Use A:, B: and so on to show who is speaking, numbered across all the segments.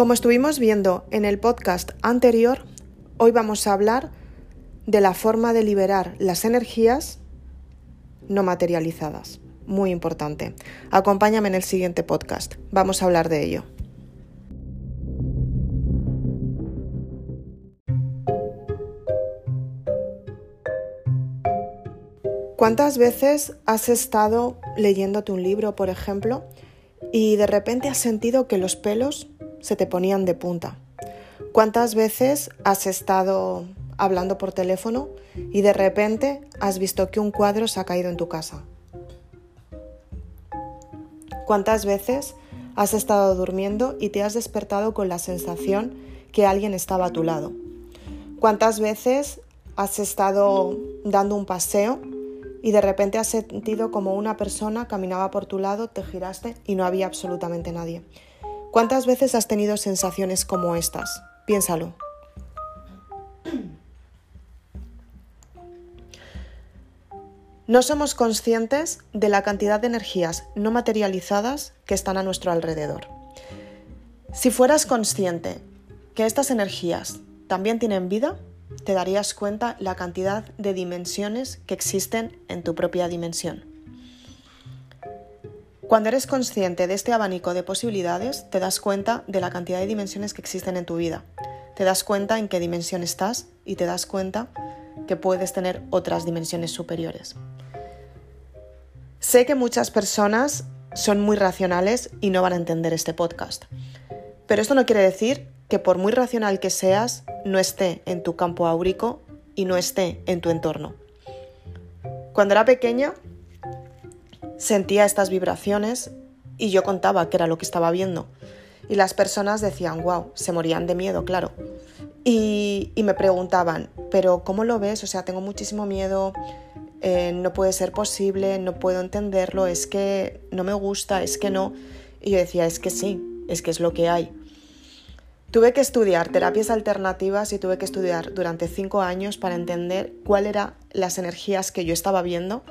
A: Como estuvimos viendo en el podcast anterior, hoy vamos a hablar de la forma de liberar las energías no materializadas. Muy importante. Acompáñame en el siguiente podcast. Vamos a hablar de ello. ¿Cuántas veces has estado leyéndote un libro, por ejemplo, y de repente has sentido que los pelos se te ponían de punta? ¿Cuántas veces has estado hablando por teléfono y de repente has visto que un cuadro se ha caído en tu casa? ¿Cuántas veces has estado durmiendo y te has despertado con la sensación que alguien estaba a tu lado? ¿Cuántas veces has estado dando un paseo y de repente has sentido como una persona caminaba por tu lado, te giraste y no había absolutamente nadie. ¿Cuántas veces has tenido sensaciones como estas? Piénsalo. No somos conscientes de la cantidad de energías no materializadas que están a nuestro alrededor. Si fueras consciente que estas energías también tienen vida, te darías cuenta la cantidad de dimensiones que existen en tu propia dimensión. Cuando eres consciente de este abanico de posibilidades, te das cuenta de la cantidad de dimensiones que existen en tu vida. Te das cuenta en qué dimensión estás y te das cuenta que puedes tener otras dimensiones superiores. Sé que muchas personas son muy racionales y no van a entender este podcast, pero esto no quiere decir que por muy racional que seas, no esté en tu campo áurico y no esté en tu entorno. Cuando era pequeña, sentía estas vibraciones y yo contaba qué era lo que estaba viendo. Y las personas decían, wow, se morían de miedo, claro. Y, me preguntaban, pero ¿cómo lo ves? O sea, tengo muchísimo miedo, eh, no puede ser posible, no puedo entenderlo, es que no me gusta, es que no. Y yo decía, es que sí, es que es lo que hay. Tuve que estudiar terapias alternativas y tuve que estudiar durante cinco años para entender cuáles eran las energías que yo estaba viendo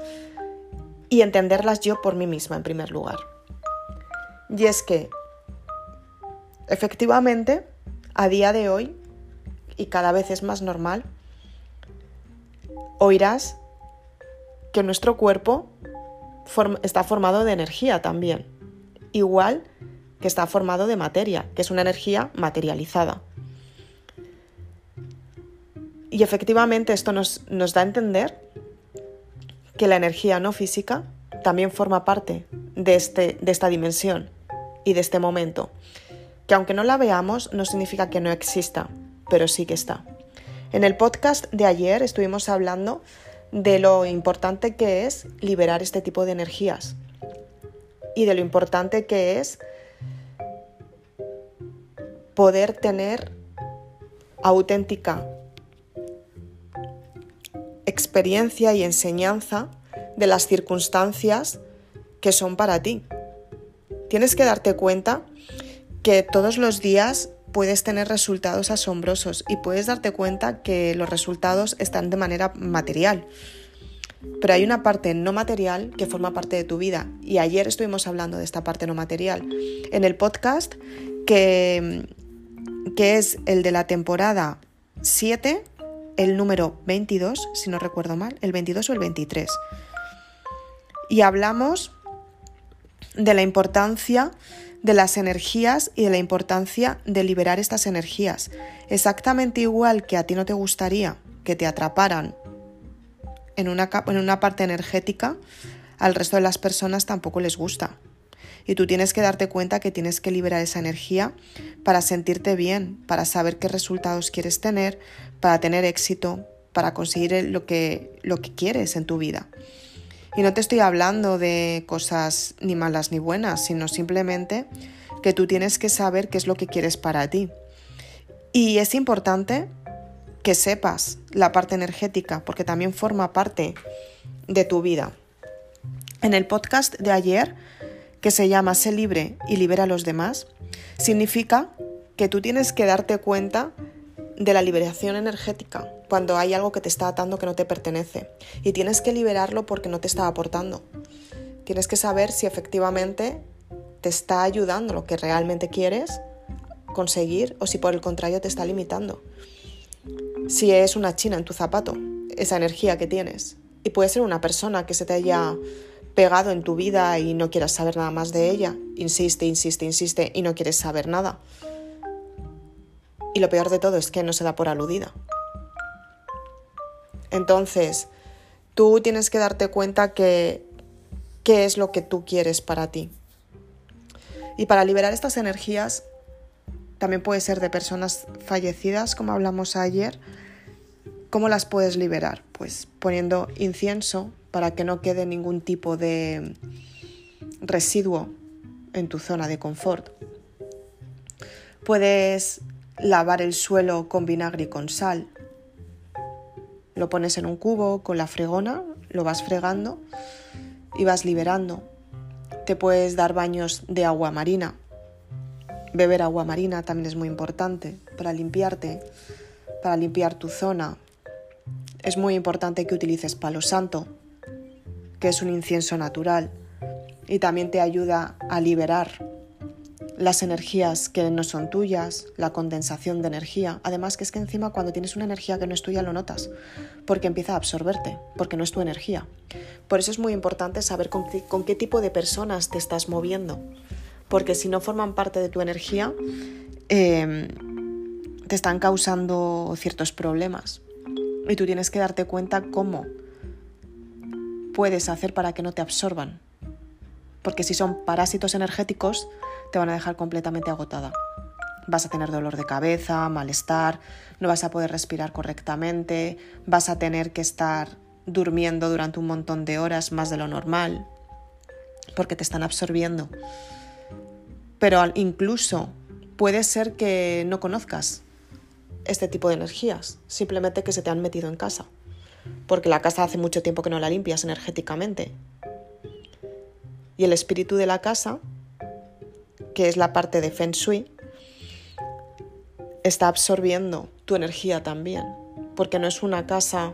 A: y entenderlas yo por mí misma en primer lugar. Y es que, efectivamente, a día de hoy, y cada vez es más normal, oirás que nuestro cuerpo está formado de energía también. Igual que está formado de materia, que es una energía materializada. Y efectivamente esto nos, nos da a entender que la energía no física también forma parte de, este, de esta dimensión y de este momento, que aunque no la veamos no significa que no exista, pero sí que está. En el podcast de ayer estuvimos hablando de lo importante que es liberar este tipo de energías y de lo importante que es poder tener auténtica experiencia y enseñanza de las circunstancias que son para ti. Tienes que darte cuenta que todos los días puedes tener resultados asombrosos y puedes darte cuenta que los resultados están de manera material. Pero hay una parte no material que forma parte de tu vida y ayer estuvimos hablando de esta parte no material en el podcast que que es el de la temporada 7, el número 22, si no recuerdo mal, el 22 o el 23. Y hablamos de la importancia de las energías y de la importancia de liberar estas energías. Exactamente igual que a ti no te gustaría que te atraparan en una, en una parte energética, al resto de las personas tampoco les gusta y tú tienes que darte cuenta que tienes que liberar esa energía para sentirte bien, para saber qué resultados quieres tener, para tener éxito, para conseguir lo que, lo que quieres en tu vida. Y no te estoy hablando de cosas ni malas ni buenas, sino simplemente que tú tienes que saber qué es lo que quieres para ti. Y es importante que sepas la parte energética, porque también forma parte de tu vida. En el podcast de ayer que se llama Sé libre y libera a los demás, significa que tú tienes que darte cuenta de la liberación energética cuando hay algo que te está atando que no te pertenece y tienes que liberarlo porque no te está aportando. Tienes que saber si efectivamente te está ayudando lo que realmente quieres conseguir o si por el contrario te está limitando. Si es una china en tu zapato, esa energía que tienes. Y puede ser una persona que se te haya pegado en tu vida y no quieras saber nada más de ella. Insiste, insiste, insiste y no quieres saber nada. Y lo peor de todo es que no se da por aludida. Entonces, tú tienes que darte cuenta que qué es lo que tú quieres para ti. Y para liberar estas energías, también puede ser de personas fallecidas, como hablamos ayer. ¿Cómo las puedes liberar? Pues poniendo incienso para que no quede ningún tipo de residuo en tu zona de confort. Puedes lavar el suelo con vinagre y con sal. Lo pones en un cubo con la fregona, lo vas fregando y vas liberando. Te puedes dar baños de agua marina. Beber agua marina también es muy importante para limpiarte, para limpiar tu zona. Es muy importante que utilices palo santo, que es un incienso natural y también te ayuda a liberar las energías que no son tuyas, la condensación de energía. Además que es que encima cuando tienes una energía que no es tuya lo notas, porque empieza a absorberte, porque no es tu energía. Por eso es muy importante saber con qué, tipo de personas te estás moviendo, porque si no forman parte de tu energía, em, te están causando ciertos problemas. Y tú tienes que darte cuenta cómo puedes hacer para que no te absorban. Porque si son parásitos energéticos, te van a dejar completamente agotada. Vas a tener dolor de cabeza, malestar, no vas a poder respirar correctamente, vas a tener que estar durmiendo durante un montón de horas más de lo normal, porque te están absorbiendo. Pero incluso puede ser que no conozcas este tipo de energías, simplemente que se te han metido en casa, porque la casa hace mucho tiempo que no la limpias energéticamente. Y el espíritu de la casa que es la parte de Feng Shui, está absorbiendo tu energía también, porque no es una casa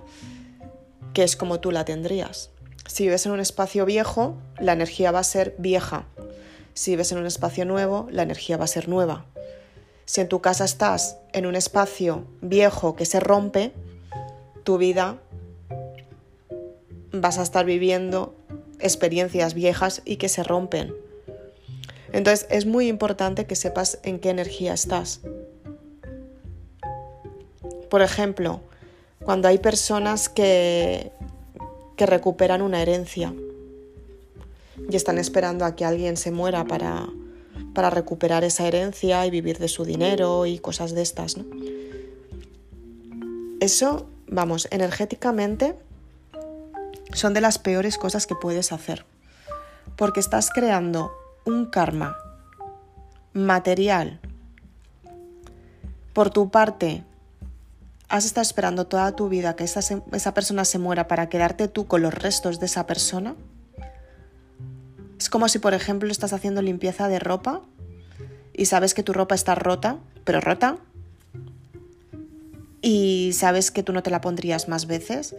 A: que es como tú la tendrías. Si vives en un espacio viejo, la energía va a ser vieja. Si vives en un espacio nuevo, la energía va a ser nueva. Si en tu casa estás en un espacio viejo que se rompe, tu vida vas a estar viviendo experiencias viejas y que se rompen. Entonces es muy importante que sepas en qué energía estás. Por ejemplo, cuando hay personas que, que recuperan una herencia y están esperando a que alguien se muera para, para recuperar esa herencia y vivir de su dinero y cosas de estas. Eso, vamos, energéticamente son de las peores cosas que puedes hacer, porque estás creando un karma material. Por tu parte, has estado esperando toda tu vida que esa, esa persona se muera para quedarte tú con los restos de esa persona. Es como si, por ejemplo, estás haciendo limpieza de ropa y sabes que tu ropa está rota, pero rota, y sabes que tú no te la pondrías más veces,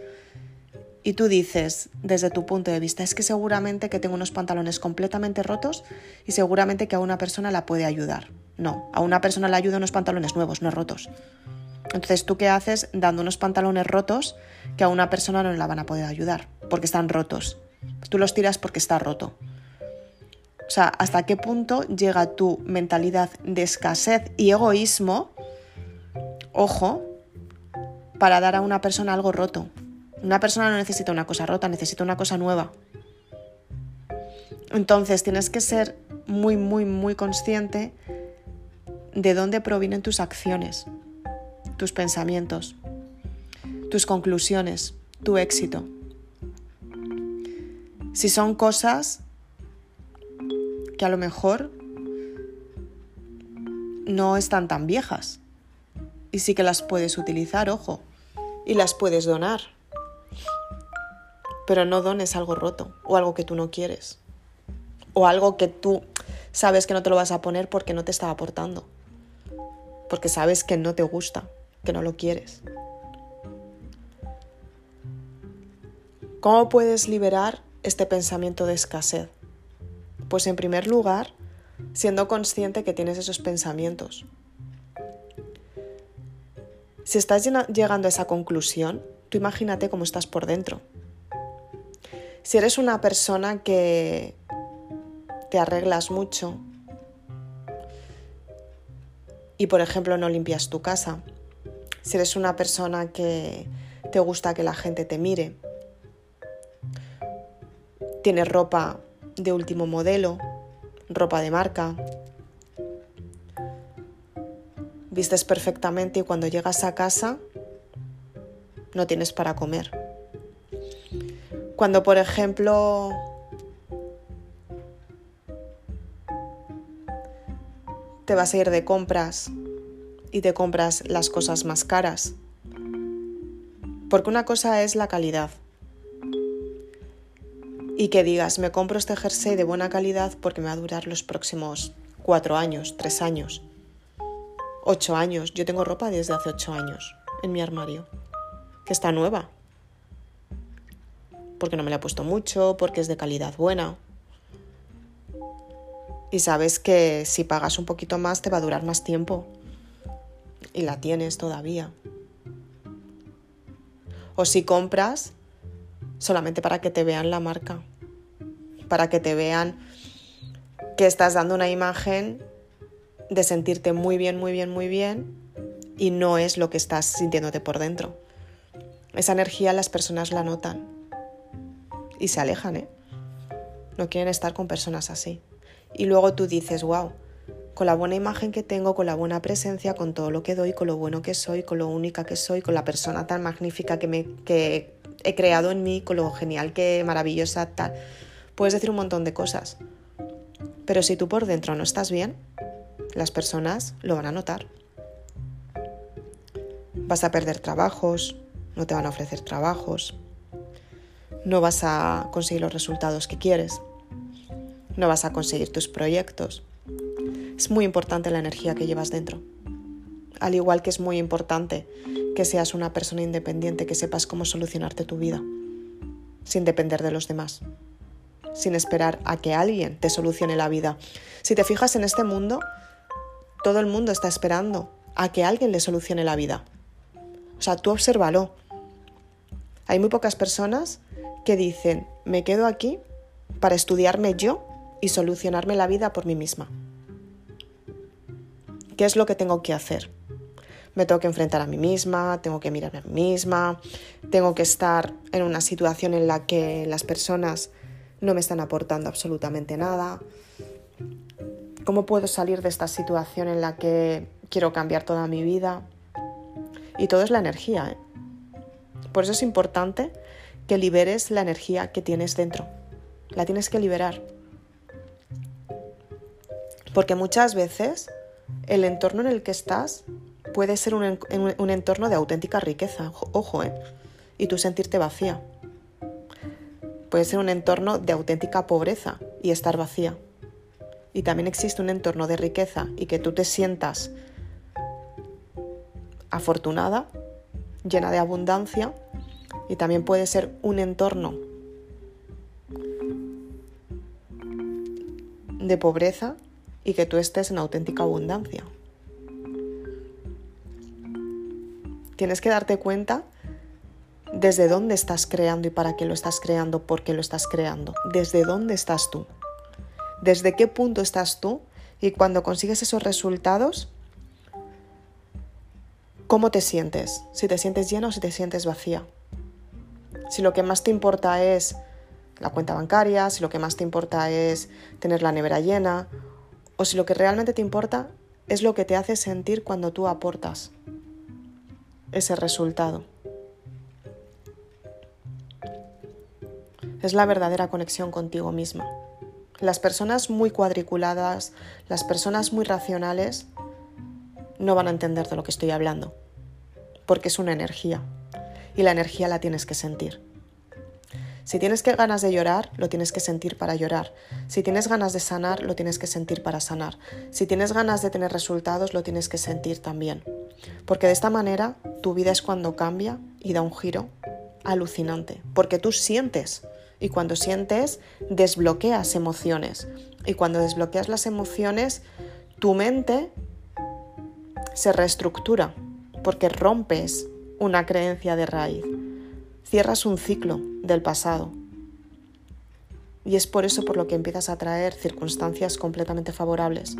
A: y tú dices, desde tu punto de vista, es que seguramente que tengo unos pantalones completamente rotos y seguramente que a una persona la puede ayudar. No, a una persona le ayuda unos pantalones nuevos, no rotos. Entonces, ¿tú qué haces dando unos pantalones rotos que a una persona no la van a poder ayudar? Porque están rotos. Tú los tiras porque está roto. O sea, ¿hasta qué punto llega tu mentalidad de escasez y egoísmo, ojo, para dar a una persona algo roto? Una persona no necesita una cosa rota, necesita una cosa nueva. Entonces tienes que ser muy, muy, muy consciente de dónde provienen tus acciones, tus pensamientos, tus conclusiones, tu éxito. Si son cosas que a lo mejor no están tan viejas y sí que las puedes utilizar, ojo, y las puedes donar pero no dones algo roto o algo que tú no quieres o algo que tú sabes que no te lo vas a poner porque no te está aportando, porque sabes que no te gusta, que no lo quieres. ¿Cómo puedes liberar este pensamiento de escasez? Pues en primer lugar, siendo consciente que tienes esos pensamientos, Si estás llegando a esa conclusión, tú imagínate cómo estás por dentro. Si eres una persona que te arreglas mucho y, por ejemplo, no limpias tu casa, si eres una persona que te gusta que la gente te mire, tienes ropa de último modelo, ropa de marca, vistes perfectamente y cuando llegas a casa no tienes para comer. Cuando, por ejemplo, te vas a ir de compras y te compras las cosas más caras. Porque una cosa es la calidad. Y que digas, me compro este jersey de buena calidad porque me va a durar los próximos cuatro años, tres años. Ocho años. Yo tengo ropa desde hace ocho años en mi armario, que está nueva. Porque no me la he puesto mucho, porque es de calidad buena. Y sabes que si pagas un poquito más te va a durar más tiempo. Y la tienes todavía. O si compras solamente para que te vean la marca. Para que te vean que estás dando una imagen de sentirte muy bien, muy bien, muy bien y no es lo que estás sintiéndote por dentro. Esa energía las personas la notan y se alejan, ¿eh? No quieren estar con personas así. Y luego tú dices, wow, con la buena imagen que tengo, con la buena presencia, con todo lo que doy, con lo bueno que soy, con lo única que soy, con la persona tan magnífica que, me, que he creado en mí, con lo genial que maravillosa, tal. Puedes decir un montón de cosas. Pero si tú por dentro no estás bien, las personas lo van a notar. Vas a perder trabajos, no te van a ofrecer trabajos, no vas a conseguir los resultados que quieres, no vas a conseguir tus proyectos. Es muy importante la energía que llevas dentro. Al igual que es muy importante que seas una persona independiente, que sepas cómo solucionarte tu vida, sin depender de los demás, sin esperar a que alguien te solucione la vida. Si te fijas en este mundo, todo el mundo está esperando a que alguien le solucione la vida. O sea, tú obsérvalo. Hay muy pocas personas que dicen, me quedo aquí para estudiarme yo y solucionarme la vida por mí misma. ¿Qué es lo que tengo que hacer? Me tengo que enfrentar a mí misma, tengo que mirarme a mí misma, tengo que estar en una situación en la que las personas no me están aportando absolutamente nada, ¿Cómo puedo salir de esta situación en la que quiero cambiar toda mi vida? Y todo es la energía. ¿eh? Por eso es importante que liberes la energía que tienes dentro. La tienes que liberar. Porque muchas veces el entorno en el que estás puede ser un, un entorno de auténtica riqueza, ojo, ¿eh? y tú sentirte vacía. Puede ser un entorno de auténtica pobreza y estar vacía y también existe un entorno de riqueza y que tú te sientas afortunada, llena de abundancia, y también puede ser un entorno de pobreza y que tú estés en auténtica abundancia. Tienes que darte cuenta desde dónde estás creando y para qué lo estás creando, por qué lo estás creando, desde dónde estás tú desde qué punto estás tú y cuando consigues esos resultados, ¿cómo te sientes? Si te sientes llena o si te sientes vacía. Si lo que más te importa es la cuenta bancaria, si lo que más te importa es tener la nevera llena, o si lo que realmente te importa es lo que te hace sentir cuando tú aportas ese resultado. Es la verdadera conexión contigo misma. Las personas muy cuadriculadas, las personas muy racionales, no van a entender de lo que estoy hablando, porque es una energía y la energía la tienes que sentir. Si tienes que ganas de llorar, lo tienes que sentir para llorar. Si tienes ganas de sanar, lo tienes que sentir para sanar. Si tienes ganas de tener resultados, lo tienes que sentir también. Porque de esta manera tu vida es cuando cambia y da un giro alucinante. Porque tú sientes y cuando sientes, desbloqueas emociones. Y cuando desbloqueas las emociones, tu mente se reestructura porque rompes una creencia de raíz, cierras un ciclo del pasado. Y es por eso por lo que empiezas a traer circunstancias completamente favorables.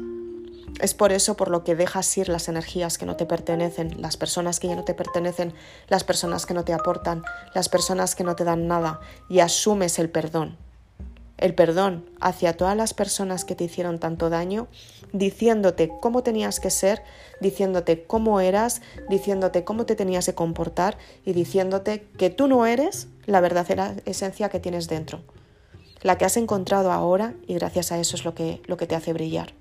A: Es por eso por lo que dejas ir las energías que no te pertenecen, las personas que ya no te pertenecen, las personas que no te aportan, las personas que no te dan nada y asumes el perdón. El perdón hacia todas las personas que te hicieron tanto daño, diciéndote cómo tenías que ser, diciéndote cómo eras, diciéndote cómo te tenías que comportar y diciéndote que tú no eres la verdadera esencia que tienes dentro, la que has encontrado ahora y gracias a eso es lo que, lo que te hace brillar.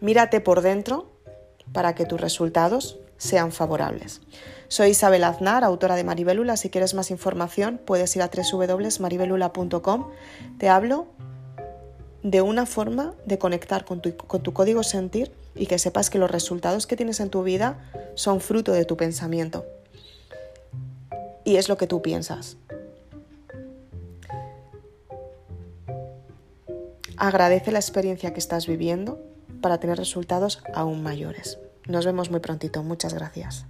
A: Mírate por dentro para que tus resultados sean favorables. Soy Isabel Aznar, autora de Maribelula. Si quieres más información, puedes ir a www.maribelula.com. Te hablo de una forma de conectar con tu, con tu código sentir y que sepas que los resultados que tienes en tu vida son fruto de tu pensamiento. Y es lo que tú piensas. Agradece la experiencia que estás viviendo para tener resultados aún mayores. Nos vemos muy prontito. Muchas gracias.